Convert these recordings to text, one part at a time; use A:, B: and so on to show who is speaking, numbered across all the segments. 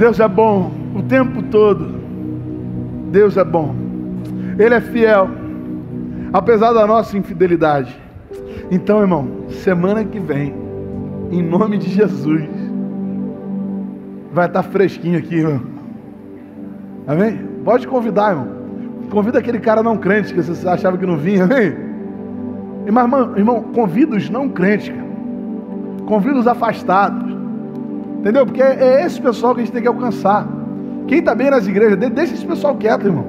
A: Deus é bom o tempo todo. Deus é bom. Ele é fiel, apesar da nossa infidelidade. Então, irmão, semana que vem, em nome de Jesus, vai estar fresquinho aqui, irmão. Amém? Pode convidar, irmão. Convida aquele cara não crente que você achava que não vinha, amém? Irmão, irmão, convida os não crentes, cara. Convida os afastados. Entendeu? Porque é esse pessoal que a gente tem que alcançar. Quem está bem nas igrejas, deixa esse pessoal quieto, irmão.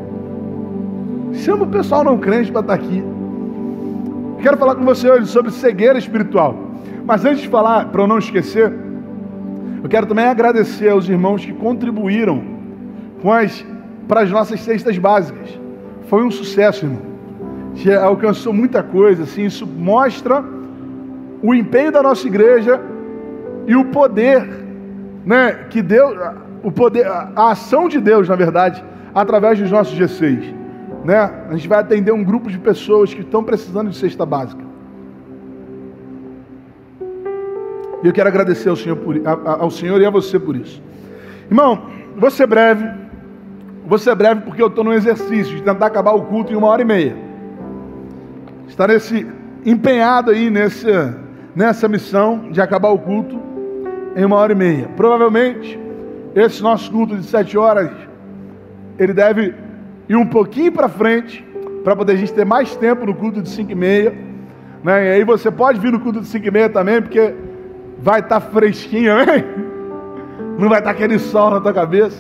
A: Chama o pessoal não crente para estar tá aqui. Quero falar com você hoje sobre cegueira espiritual. Mas antes de falar, para eu não esquecer, eu quero também agradecer aos irmãos que contribuíram com as, para as nossas cestas básicas. Foi um sucesso, irmão. Já alcançou muita coisa, assim, isso mostra o empenho da nossa igreja e o poder, né, que Deus, o poder, a ação de Deus, na verdade, através dos nossos G6 né? A gente vai atender um grupo de pessoas que estão precisando de cesta básica. E eu quero agradecer ao Senhor, por, ao Senhor e a você por isso. Irmão, vou ser breve. Vou ser breve porque eu estou no exercício de tentar acabar o culto em uma hora e meia. Está nesse empenhado aí nessa, nessa missão de acabar o culto em uma hora e meia. Provavelmente, esse nosso culto de sete horas, ele deve e um pouquinho para frente, para poder a gente ter mais tempo no culto de 5 e meia. Né? E aí você pode vir no culto de 5 e meia também, porque vai estar tá fresquinho, amém? Não vai estar tá aquele sol na tua cabeça.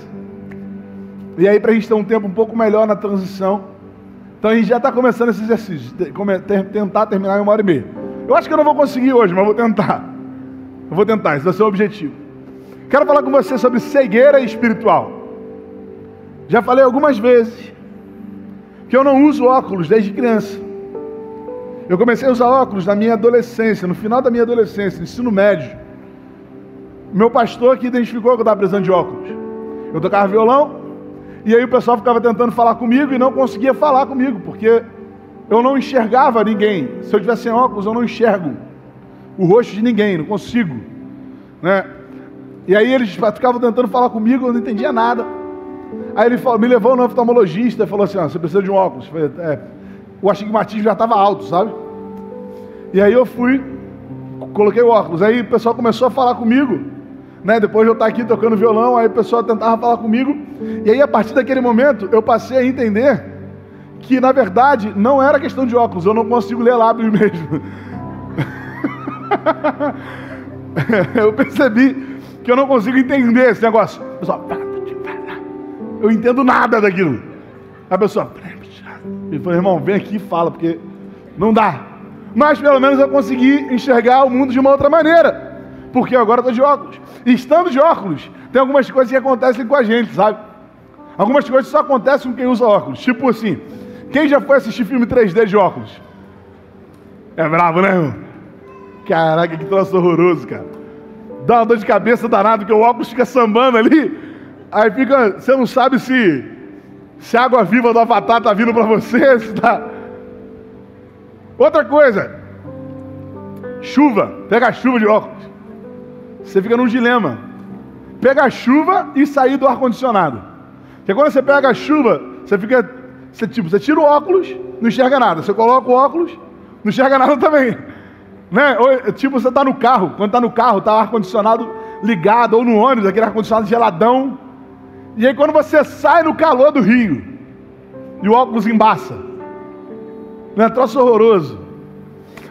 A: E aí para a gente ter um tempo um pouco melhor na transição. Então a gente já está começando esse exercício, tentar terminar em uma hora e meia. Eu acho que eu não vou conseguir hoje, mas vou tentar. Eu vou tentar, esse ser o objetivo. Quero falar com você sobre cegueira espiritual. Já falei algumas vezes que eu não uso óculos desde criança. Eu comecei a usar óculos na minha adolescência, no final da minha adolescência, ensino médio. Meu pastor que identificou que eu estava precisando de óculos. Eu tocava violão, e aí o pessoal ficava tentando falar comigo e não conseguia falar comigo, porque eu não enxergava ninguém. Se eu tivesse óculos, eu não enxergo o rosto de ninguém, não consigo. Né? E aí eles ficavam tentando falar comigo, eu não entendia nada. Aí ele falou, me levou no oftalmologista e falou assim: ah, você precisa de um óculos. Falei, é, o astigmatismo já estava alto, sabe? E aí eu fui, coloquei o óculos. Aí o pessoal começou a falar comigo, né? Depois de eu estar aqui tocando violão, aí o pessoal tentava falar comigo. E aí a partir daquele momento eu passei a entender que na verdade não era questão de óculos, eu não consigo ler lábios mesmo. eu percebi que eu não consigo entender esse negócio. Pessoal, eu entendo nada daquilo. A pessoa, ele falou, irmão, vem aqui e fala, porque não dá. Mas pelo menos eu consegui enxergar o mundo de uma outra maneira. Porque agora estou de óculos. E estando de óculos, tem algumas coisas que acontecem com a gente, sabe? Algumas coisas só acontecem com quem usa óculos. Tipo assim, quem já foi assistir filme 3D de óculos? É bravo, né, irmão? Caraca, que troço horroroso, cara. Dá uma dor de cabeça danada, porque o óculos fica sambando ali. Aí fica, você não sabe se, se a água viva do avatar está vindo para você. Se tá... Outra coisa, chuva, pega a chuva de óculos. Você fica num dilema. Pega a chuva e sair do ar-condicionado. Porque quando você pega a chuva, você fica. Você, tipo, você tira o óculos, não enxerga nada. Você coloca o óculos, não enxerga nada também. Né? Ou, tipo, você está no carro, quando está no carro, está o ar-condicionado ligado, ou no ônibus, aquele ar-condicionado geladão. E aí quando você sai no calor do rio e o óculos embaça, não é troço horroroso.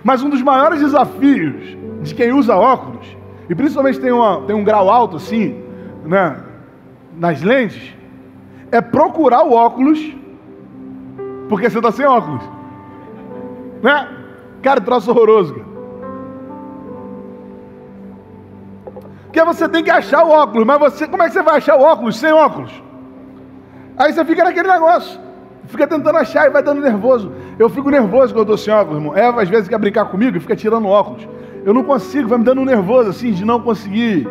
A: Mas um dos maiores desafios de quem usa óculos, e principalmente tem, uma, tem um grau alto assim, né, nas lentes, é procurar o óculos, porque você está sem óculos. Né? Cara, troço horroroso. Cara. Porque você tem que achar o óculos, mas você, como é que você vai achar o óculos sem óculos? Aí você fica naquele negócio, fica tentando achar e vai dando nervoso. Eu fico nervoso quando eu estou sem óculos, irmão. Eva às vezes quer brincar comigo e fica tirando óculos. Eu não consigo, vai me dando nervoso assim de não conseguir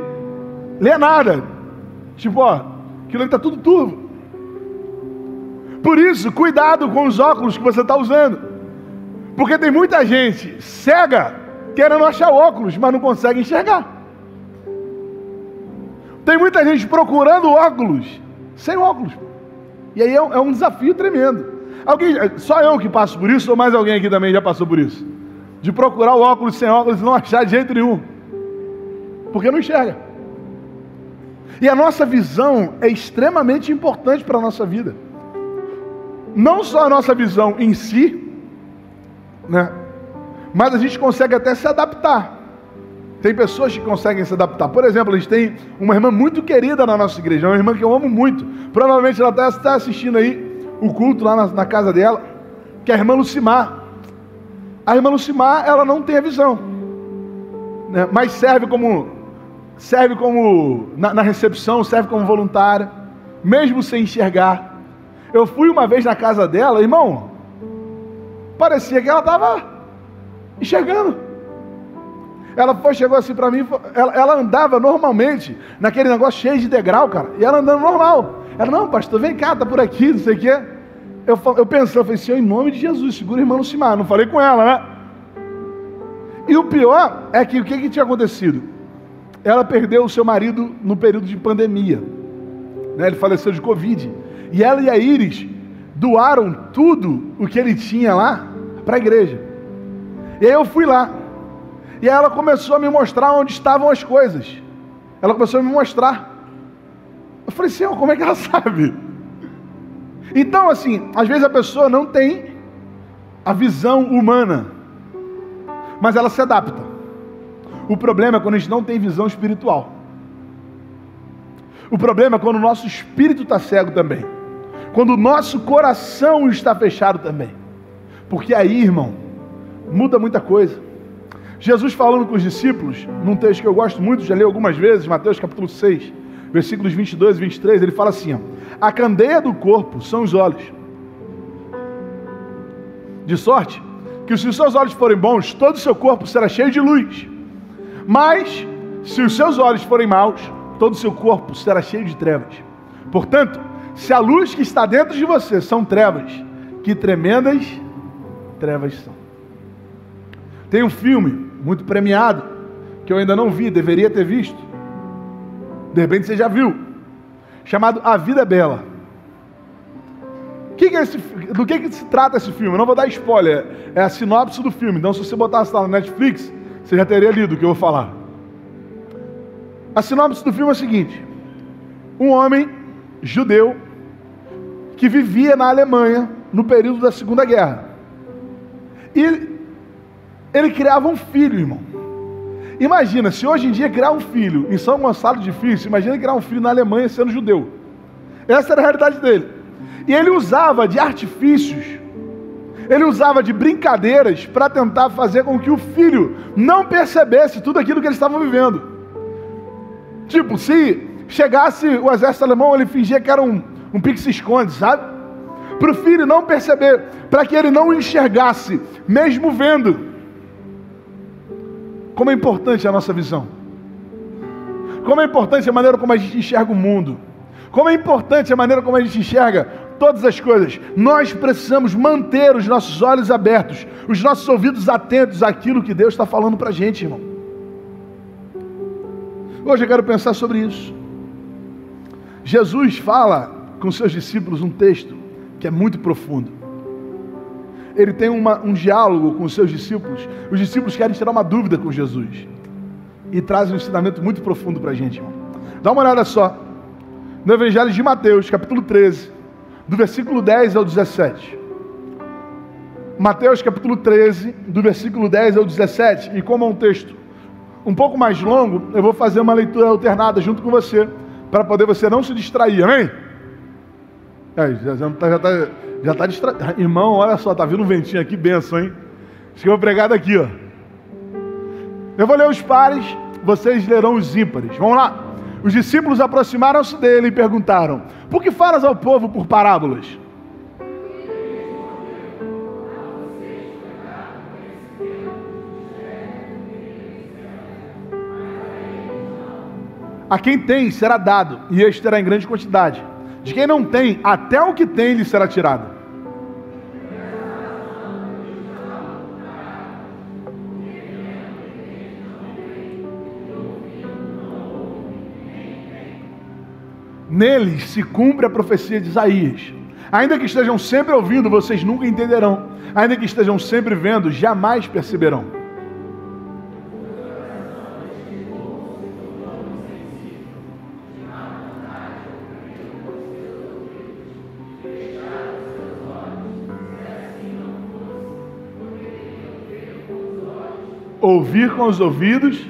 A: ler nada. Tipo, ó, aquilo ali está tudo turvo. Por isso, cuidado com os óculos que você está usando. Porque tem muita gente cega querendo achar óculos, mas não consegue enxergar. Tem muita gente procurando óculos sem óculos. E aí é é um desafio tremendo. Alguém, só eu que passo por isso, ou mais alguém aqui também já passou por isso? De procurar o óculos sem óculos e não achar de jeito nenhum. Porque não enxerga. E a nossa visão é extremamente importante para a nossa vida. Não só a nossa visão em si, né? mas a gente consegue até se adaptar. Tem pessoas que conseguem se adaptar. Por exemplo, a gente tem uma irmã muito querida na nossa igreja, uma irmã que eu amo muito. Provavelmente ela está assistindo aí o culto lá na, na, casa dela, que é a irmã Lucimar. A irmã Lucimar, ela não tem a visão, né? mas serve como serve como na, na recepção, serve como voluntária, mesmo sem enxergar. Eu fui uma vez na casa dela, irmão, parecia que ela estava enxergando. Ela foi, chegou assim para mim, ela, ela, andava normalmente, naquele negócio cheio de degrau, cara, e ela andando normal. Ela, não, pastor, vem cá, tá por aqui, não sei o quê. Eu, eu pensei, eu falei, Senhor, em nome de Jesus, segura a irmã Lucimar. Não falei com ela, né? E o pior é que o que, que tinha acontecido? Ela perdeu o seu marido no período de pandemia. Né? Ele faleceu de Covid. E ela e a Iris doaram tudo o que ele tinha lá para a igreja. E aí eu fui lá. E aí ela começou a me mostrar onde estavam as coisas. Ela começou a me mostrar. Eu falei, Senhor, como é que ela sabe? Então, assim, às vezes a pessoa não tem a visão humana, mas ela se adapta. O problema é quando a gente não tem visão espiritual. O problema é quando o nosso espírito está cego também. Quando o nosso coração está fechado também. Porque aí, irmão, muda muita coisa. Jesus falando com os discípulos, num texto que eu gosto muito, já li algumas vezes, Mateus capítulo 6, versículos 22 e 23, ele fala assim: ó, A candeia do corpo são os olhos. De sorte que se os seus olhos forem bons, todo o seu corpo será cheio de luz. Mas, se os seus olhos forem maus, todo o seu corpo será cheio de trevas. Portanto, se a luz que está dentro de você são trevas, que tremendas trevas são. Tem um filme muito premiado que eu ainda não vi, deveria ter visto. De repente você já viu, chamado A Vida é Bela. Que que é esse, do que, que se trata esse filme? Eu não vou dar spoiler, é a sinopse do filme. Então, se você botasse lá no Netflix, você já teria lido o que eu vou falar. A sinopse do filme é a seguinte: um homem judeu que vivia na Alemanha no período da Segunda Guerra. E ele criava um filho, irmão. Imagina, se hoje em dia criar um filho em São Gonçalo é difícil, imagina criar um filho na Alemanha sendo judeu. Essa era a realidade dele. E ele usava de artifícios ele usava de brincadeiras para tentar fazer com que o filho não percebesse tudo aquilo que eles estavam vivendo. Tipo, se chegasse o exército alemão, ele fingia que era um, um pique-se-esconde, sabe? Para o filho não perceber, para que ele não enxergasse, mesmo vendo. Como é importante a nossa visão. Como é importante a maneira como a gente enxerga o mundo. Como é importante a maneira como a gente enxerga todas as coisas. Nós precisamos manter os nossos olhos abertos, os nossos ouvidos atentos àquilo que Deus está falando para a gente, irmão. Hoje eu quero pensar sobre isso. Jesus fala com seus discípulos um texto que é muito profundo. Ele tem uma, um diálogo com os seus discípulos. Os discípulos querem tirar uma dúvida com Jesus. E traz um ensinamento muito profundo para a gente, irmão. Dá uma olhada só. No Evangelho de Mateus, capítulo 13 do versículo 10 ao 17. Mateus capítulo 13, do versículo 10 ao 17, e como é um texto um pouco mais longo, eu vou fazer uma leitura alternada junto com você, para poder você não se distrair, amém? É, já está já tá, já tá distraído. Irmão, olha só, tá vindo um ventinho aqui, benção, hein? Acho que eu vou pregar daqui, ó. Eu vou ler os pares, vocês lerão os ímpares. Vamos lá. Os discípulos aproximaram-se dele e perguntaram: Por que falas ao povo por parábolas? A quem tem será dado, e este terá em grande quantidade. De quem não tem, até o que tem lhe será tirado. Neles se cumpre a profecia de Isaías. Ainda que estejam sempre ouvindo, vocês nunca entenderão. Ainda que estejam sempre vendo, jamais perceberão. Ouvir com os ouvidos.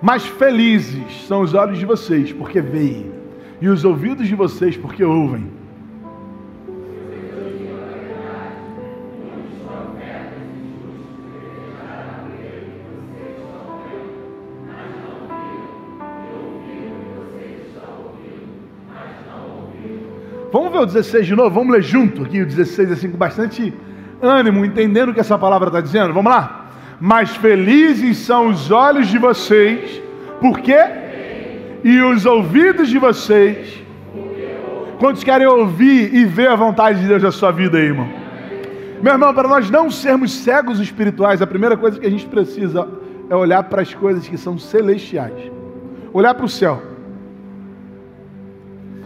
A: Mas felizes são os olhos de vocês, porque veem, e os ouvidos de vocês, porque ouvem. Ver o 16 de novo? Vamos ler junto aqui o 16, assim, com bastante ânimo, entendendo o que essa palavra está dizendo. Vamos lá? Mas felizes são os olhos de vocês, porque e os ouvidos de vocês. Quantos querem ouvir e ver a vontade de Deus na sua vida aí, irmão? Meu irmão, para nós não sermos cegos espirituais, a primeira coisa que a gente precisa é olhar para as coisas que são celestiais. Olhar para o céu.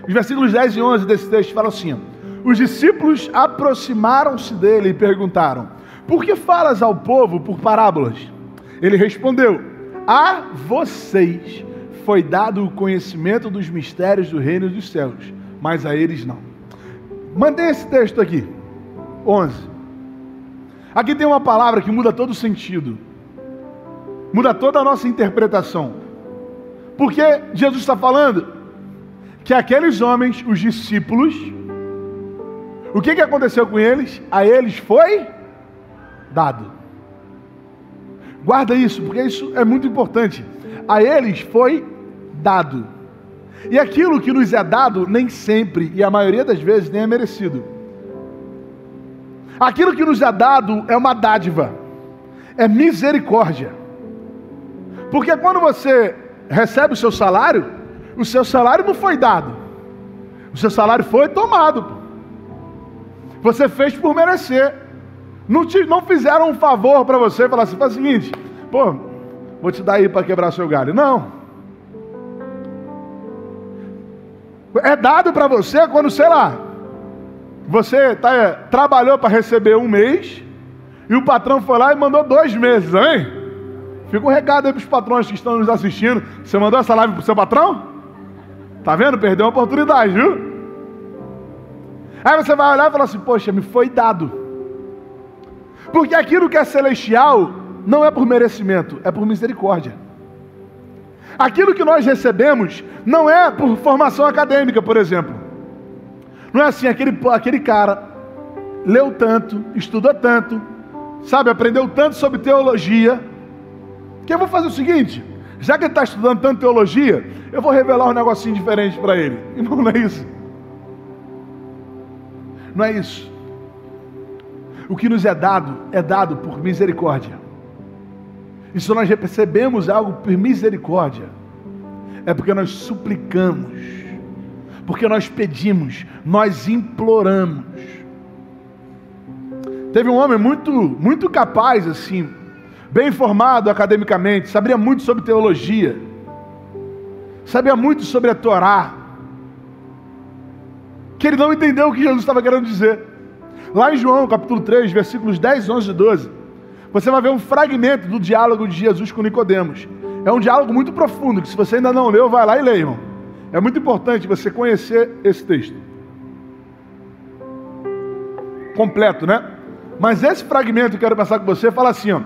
A: Os versículos 10 e 11 desse texto falam assim: Os discípulos aproximaram-se dele e perguntaram: Por que falas ao povo por parábolas? Ele respondeu: A vocês foi dado o conhecimento dos mistérios do reino dos céus, mas a eles não. Mandei esse texto aqui, 11. Aqui tem uma palavra que muda todo o sentido, muda toda a nossa interpretação. Porque Jesus está falando que aqueles homens, os discípulos, o que, que aconteceu com eles? A eles foi dado. Guarda isso, porque isso é muito importante. A eles foi dado. E aquilo que nos é dado, nem sempre, e a maioria das vezes, nem é merecido. Aquilo que nos é dado é uma dádiva, é misericórdia. Porque quando você recebe o seu salário, o seu salário não foi dado. O seu salário foi tomado. Você fez por merecer. Não, te, não fizeram um favor para você falaram assim: faz o seguinte, pô, vou te dar aí para quebrar seu galho. Não. É dado para você quando, sei lá, você tá, é, trabalhou para receber um mês e o patrão foi lá e mandou dois meses, hein? Fica um recado aí para os patrões que estão nos assistindo. Você mandou essa live para o seu patrão? Tá vendo? Perdeu a oportunidade, viu? Aí você vai olhar e falar assim: Poxa, me foi dado. Porque aquilo que é celestial não é por merecimento, é por misericórdia. Aquilo que nós recebemos não é por formação acadêmica, por exemplo. Não é assim, aquele, aquele cara leu tanto, estudou tanto, sabe, aprendeu tanto sobre teologia, que eu vou fazer o seguinte: já que ele está estudando tanto teologia, eu vou revelar um negocinho diferente para ele. Irmão, não é isso. Não é isso. O que nos é dado é dado por misericórdia. E se nós recebemos algo por misericórdia, é porque nós suplicamos, porque nós pedimos, nós imploramos. Teve um homem muito, muito capaz assim, bem formado academicamente, sabia muito sobre teologia, sabia muito sobre a Torá, que ele não entendeu o que Jesus estava querendo dizer. Lá em João, capítulo 3, versículos 10, 11 e 12, você vai ver um fragmento do diálogo de Jesus com Nicodemos. É um diálogo muito profundo, que se você ainda não leu, vai lá e leia, irmão. É muito importante você conhecer esse texto. Completo, né? Mas esse fragmento que eu quero passar com você fala assim, ó.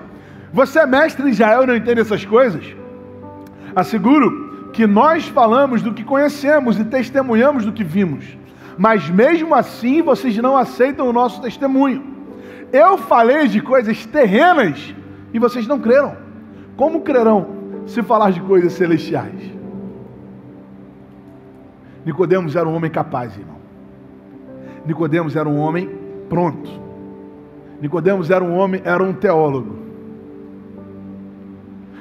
A: Você é mestre Israel e não entende essas coisas? Asseguro que nós falamos do que conhecemos e testemunhamos do que vimos, mas mesmo assim vocês não aceitam o nosso testemunho. Eu falei de coisas terrenas e vocês não creram. Como crerão se falar de coisas celestiais? Nicodemos era um homem capaz, irmão. Nicodemos era um homem pronto. Nicodemos era um homem, era um teólogo.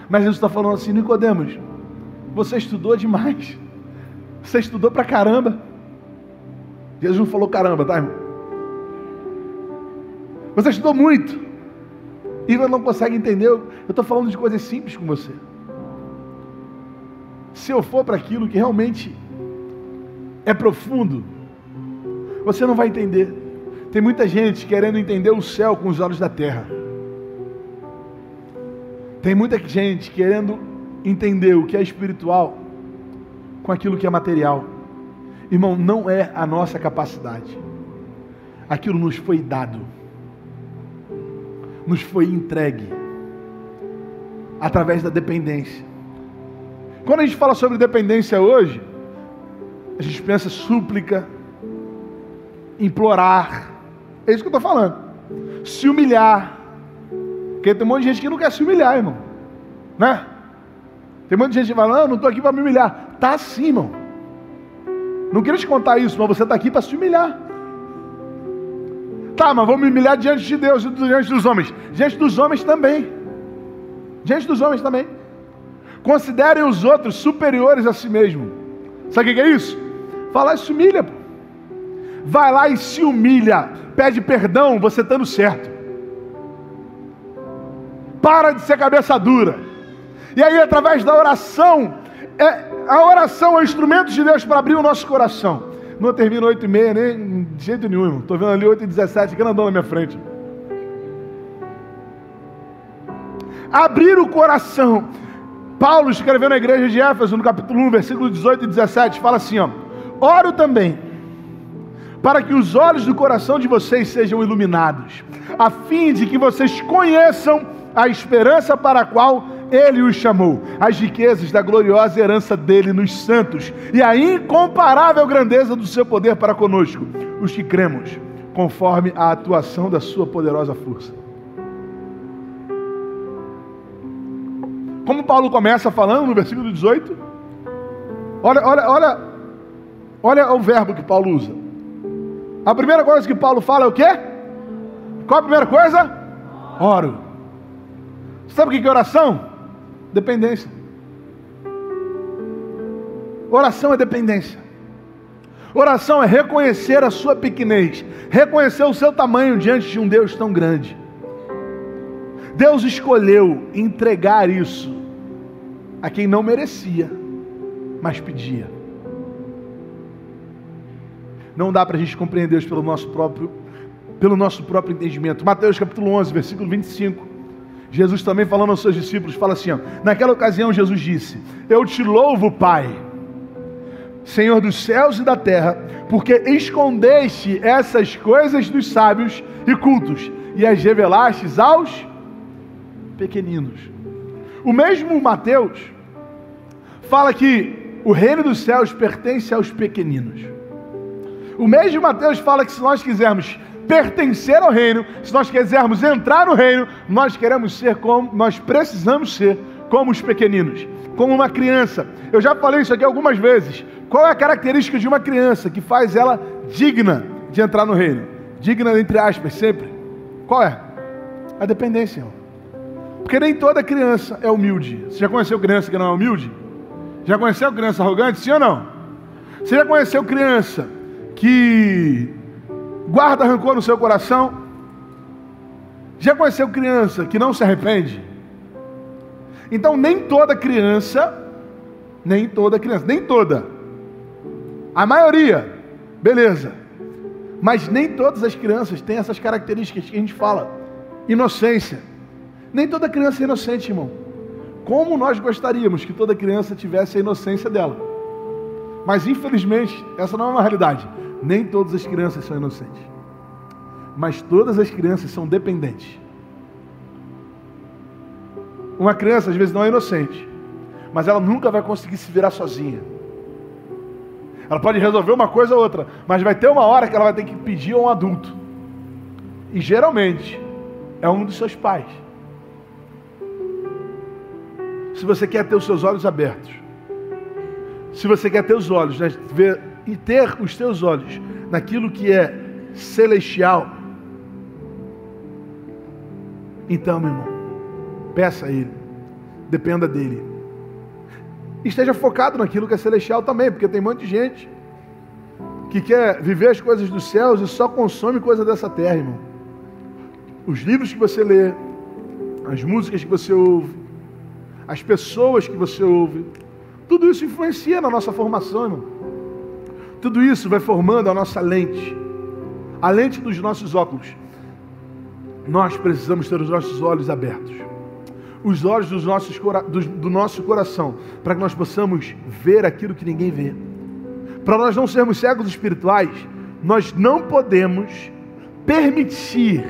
A: Mas Jesus está falando assim, Nicodemos, você estudou demais. Você estudou pra caramba. Jesus não falou caramba, tá, irmão? Você estudou muito. e não consegue entender. Eu estou falando de coisas simples com você. Se eu for para aquilo que realmente é profundo, você não vai entender. Tem muita gente querendo entender o céu com os olhos da terra. Tem muita gente querendo entender o que é espiritual com aquilo que é material. Irmão, não é a nossa capacidade. Aquilo nos foi dado, nos foi entregue através da dependência. Quando a gente fala sobre dependência hoje, a gente pensa súplica, implorar. É isso que eu estou falando. Se humilhar. Porque tem um monte de gente que não quer se humilhar, irmão. Né? Tem um monte de gente que fala, não, não estou aqui para me humilhar. Tá sim, irmão. Não queria te contar isso, mas você está aqui para se humilhar. Tá, mas vou me humilhar diante de Deus e diante dos homens. Diante dos homens também. Diante dos homens também. Considerem os outros superiores a si mesmo. Sabe o que é isso? Falar e se humilha. Vai lá e se humilha. Pede perdão, você estando certo. Para de ser cabeça dura. E aí, através da oração, é, a oração é o instrumento de Deus para abrir o nosso coração. Não termina 8 e meia, nem de jeito nenhum. Estou vendo ali 8 e 17, grandão na minha frente. Abrir o coração. Paulo escreveu na igreja de Éfeso, no capítulo 1, versículo 18 e 17, fala assim: ó, Oro também, para que os olhos do coração de vocês sejam iluminados, a fim de que vocês conheçam a esperança para a qual ele os chamou, as riquezas da gloriosa herança dele nos santos e a incomparável grandeza do seu poder para conosco, os que cremos, conforme a atuação da sua poderosa força. Como Paulo começa falando no versículo 18, olha, olha, olha, olha o verbo que Paulo usa. A primeira coisa que Paulo fala é o quê? Qual a primeira coisa? Oro. Sabe o que é oração? Dependência. Oração é dependência. Oração é reconhecer a sua pequenez, reconhecer o seu tamanho diante de um Deus tão grande. Deus escolheu entregar isso a quem não merecia, mas pedia. Não dá para a gente compreender Deus pelo nosso próprio, pelo nosso próprio entendimento. Mateus capítulo 11, versículo 25. Jesus também falando aos seus discípulos, fala assim: ó, naquela ocasião Jesus disse: Eu te louvo, Pai, Senhor dos céus e da terra, porque escondeste essas coisas dos sábios e cultos e as revelastes aos pequeninos. O mesmo Mateus fala que o reino dos céus pertence aos pequeninos. O mesmo Mateus fala que se nós quisermos pertencer ao reino, se nós quisermos entrar no reino, nós queremos ser como, nós precisamos ser como os pequeninos, como uma criança. Eu já falei isso aqui algumas vezes. Qual é a característica de uma criança que faz ela digna de entrar no reino? Digna entre aspas, sempre. Qual é? A dependência. Porque nem toda criança é humilde. Você já conheceu criança que não é humilde? Já conheceu criança arrogante, sim ou não? Você já conheceu criança que guarda rancor no seu coração? Já conheceu criança que não se arrepende? Então, nem toda criança, nem toda criança, nem toda, a maioria, beleza, mas nem todas as crianças têm essas características que a gente fala. Inocência. Nem toda criança é inocente, irmão. Como nós gostaríamos que toda criança tivesse a inocência dela. Mas infelizmente, essa não é uma realidade. Nem todas as crianças são inocentes. Mas todas as crianças são dependentes. Uma criança às vezes não é inocente, mas ela nunca vai conseguir se virar sozinha. Ela pode resolver uma coisa ou outra, mas vai ter uma hora que ela vai ter que pedir a um adulto. E geralmente é um dos seus pais. Se você quer ter os seus olhos abertos, se você quer ter os olhos, né, ver e ter os teus olhos naquilo que é celestial, então, meu irmão, peça a Ele, dependa dEle. Esteja focado naquilo que é celestial também, porque tem muita gente que quer viver as coisas dos céus e só consome coisa dessa terra, irmão. Os livros que você lê, as músicas que você ouve, as pessoas que você ouve, tudo isso influencia na nossa formação, irmão. Tudo isso vai formando a nossa lente, a lente dos nossos óculos. Nós precisamos ter os nossos olhos abertos, os olhos dos nossos, do, nosso coração, para que nós possamos ver aquilo que ninguém vê. Para nós não sermos cegos espirituais, nós não podemos permitir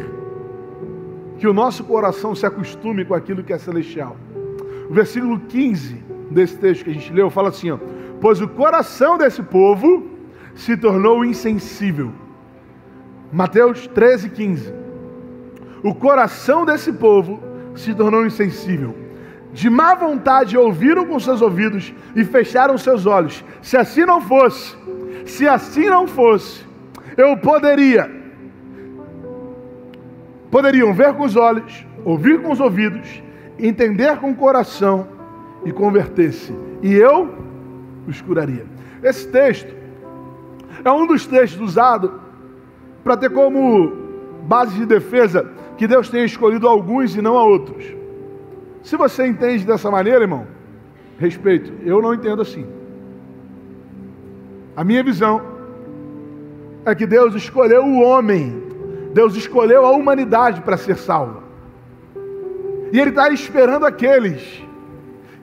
A: que o nosso coração se acostume com aquilo que é celestial. O versículo 15 desse texto que a gente leu fala assim: ó, Pois o coração desse povo se tornou insensível. Mateus 13, 15. O coração desse povo se tornou insensível. De má vontade ouviram com seus ouvidos e fecharam seus olhos. Se assim não fosse, se assim não fosse, eu poderia, poderiam ver com os olhos, ouvir com os ouvidos, entender com o coração e converter-se, e eu os curaria. Esse texto é um dos textos usados para ter como base de defesa que Deus tenha escolhido alguns e não a outros. Se você entende dessa maneira, irmão, respeito, eu não entendo assim. A minha visão é que Deus escolheu o homem, Deus escolheu a humanidade para ser salva. E Ele está esperando aqueles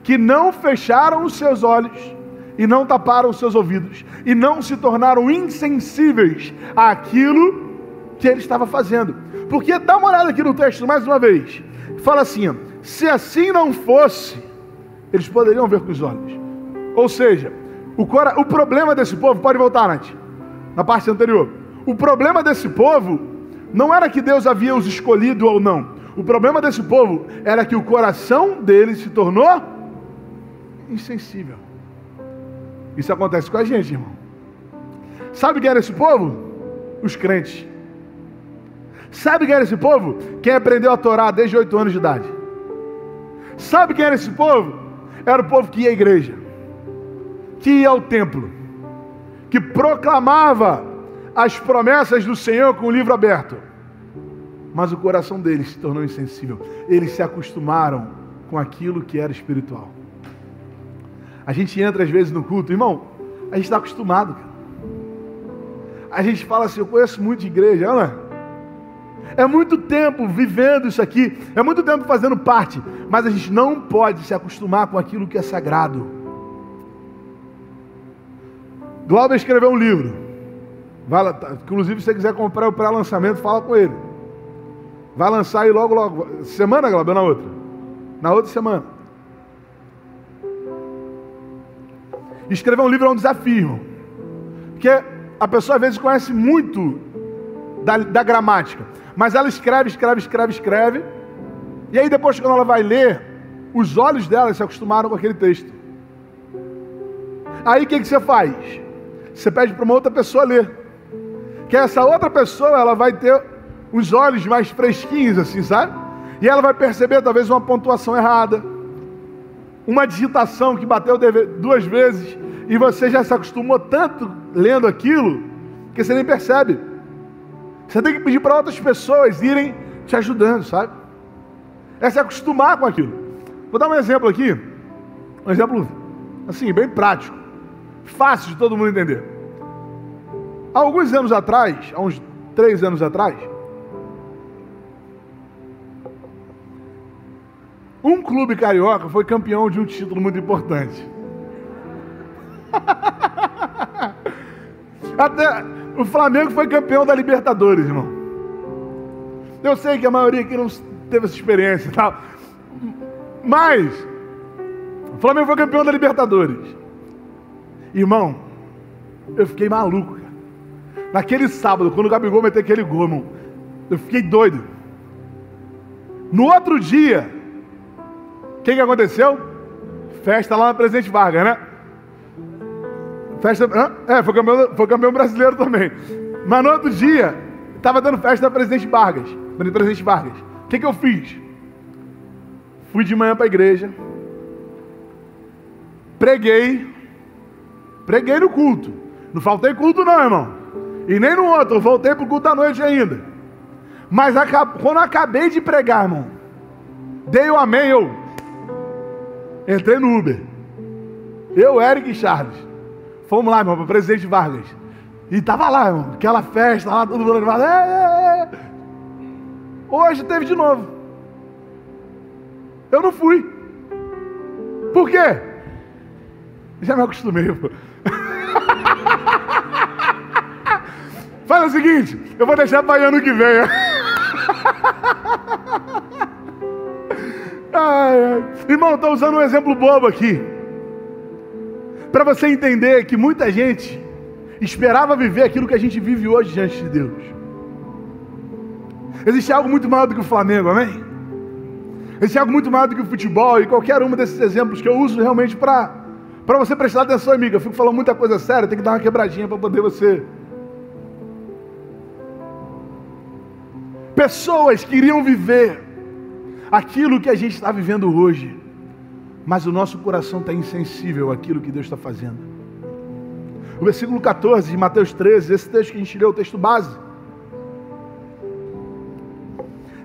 A: que não fecharam os seus olhos e não taparam os seus ouvidos e não se tornaram insensíveis àquilo que ele estava fazendo. Porque dá uma olhada aqui no texto mais uma vez. Fala assim: se assim não fosse, eles poderiam ver com os olhos. Ou seja, o, cora... o problema desse povo, pode voltar, Nath, na parte anterior. O problema desse povo não era que Deus havia os escolhido ou não. O problema desse povo era que o coração deles se tornou insensível. Isso acontece com a gente, irmão. Sabe quem era esse povo? Os crentes. Sabe quem era esse povo? Quem aprendeu a Torá desde oito anos de idade. Sabe quem era esse povo? Era o povo que ia à igreja, que ia ao templo, que proclamava as promessas do Senhor com o livro aberto. Mas o coração deles se tornou insensível. Eles se acostumaram com aquilo que era espiritual. A gente entra às vezes no culto, irmão, a gente está acostumado, cara. A gente fala assim, eu conheço muito de igreja, é? É muito tempo vivendo isso aqui, é muito tempo fazendo parte, mas a gente não pode se acostumar com aquilo que é sagrado. Glauber escreveu um livro. Vai, tá, inclusive, se você quiser comprar o pré-lançamento, fala com ele. Vai lançar aí logo, logo. Semana, Glauber, ou na outra? Na outra semana. Escrever um livro é um desafio. Porque a pessoa às vezes conhece muito da, da gramática. Mas ela escreve, escreve, escreve, escreve. E aí depois quando ela vai ler, os olhos dela se acostumaram com aquele texto. Aí o que, que você faz? Você pede para uma outra pessoa ler. Que essa outra pessoa ela vai ter os olhos mais fresquinhos, assim, sabe? E ela vai perceber talvez uma pontuação errada, uma digitação que bateu duas vezes e você já se acostumou tanto lendo aquilo que você nem percebe. Você tem que pedir para outras pessoas irem te ajudando, sabe? É se acostumar com aquilo. Vou dar um exemplo aqui, um exemplo assim, bem prático, fácil de todo mundo entender. Há alguns anos atrás, há uns três anos atrás, Um clube carioca foi campeão de um título muito importante. Até o Flamengo foi campeão da Libertadores, irmão. Eu sei que a maioria aqui não teve essa experiência e tal. Mas o Flamengo foi campeão da Libertadores. Irmão, eu fiquei maluco, cara. Naquele sábado, quando o Gabigol meteu aquele gol, irmão, eu fiquei doido. No outro dia, que, que aconteceu? Festa lá na Presidente Vargas, né? Festa. É, foi campeão, foi campeão brasileiro também. Mas no outro dia, estava dando festa na Presidente Vargas. Presidente Vargas. O que, que eu fiz? Fui de manhã para a igreja. Preguei. Preguei no culto. Não faltei culto, não, irmão. E nem no outro. Eu voltei para o culto da noite ainda. Mas quando acabei de pregar, irmão, Dei o amém, eu entrei no Uber. Eu, Eric e Charles. Fomos lá, irmão, para o presidente Vargas. E tava lá, irmão, aquela festa lá, todo mundo animado. É, é, é. Hoje teve de novo. Eu não fui. Por quê? Já me acostumei, pô. Faz o seguinte, eu vou deixar para ano que vem. ai. Irmão, estou usando um exemplo bobo aqui. Para você entender que muita gente esperava viver aquilo que a gente vive hoje diante de Deus. Existe algo muito maior do que o Flamengo, amém? Existe algo muito maior do que o futebol e qualquer um desses exemplos que eu uso realmente para para você prestar atenção, amiga. Eu fico falando muita coisa séria, tem que dar uma quebradinha para poder você. Pessoas queriam viver aquilo que a gente está vivendo hoje, mas o nosso coração está insensível àquilo que Deus está fazendo. O versículo 14 de Mateus 13, esse texto que a gente leu, o texto base,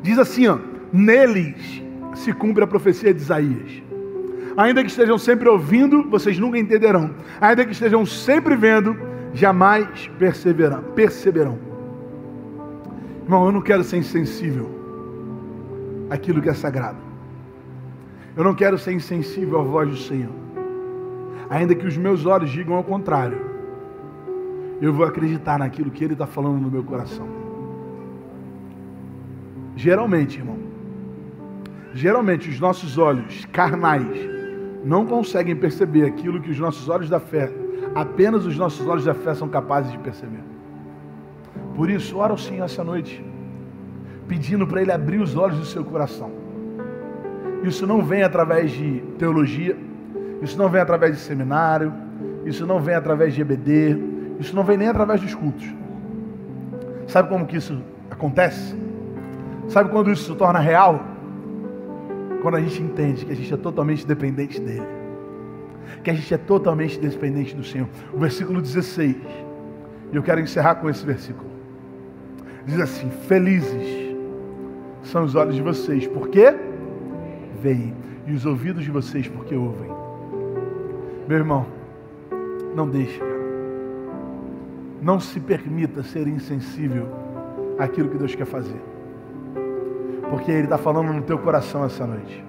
A: diz assim: ó, neles se cumpre a profecia de Isaías. Ainda que estejam sempre ouvindo, vocês nunca entenderão. Ainda que estejam sempre vendo, jamais perceberão. perceberão. Irmão, eu não quero ser insensível àquilo que é sagrado. Eu não quero ser insensível à voz do Senhor. Ainda que os meus olhos digam ao contrário, eu vou acreditar naquilo que Ele está falando no meu coração. Geralmente, irmão, geralmente os nossos olhos carnais não conseguem perceber aquilo que os nossos olhos da fé, apenas os nossos olhos da fé são capazes de perceber. Por isso, ora ao Senhor essa noite, pedindo para Ele abrir os olhos do seu coração. Isso não vem através de teologia, isso não vem através de seminário, isso não vem através de EBD, isso não vem nem através dos cultos. Sabe como que isso acontece? Sabe quando isso se torna real? quando a gente entende que a gente é totalmente dependente dele, que a gente é totalmente dependente do Senhor. O versículo 16, e eu quero encerrar com esse versículo. Diz assim: Felizes são os olhos de vocês, porque veem, e os ouvidos de vocês, porque ouvem. Meu irmão, não deixe. Não se permita ser insensível àquilo que Deus quer fazer porque Ele está falando no teu coração essa noite.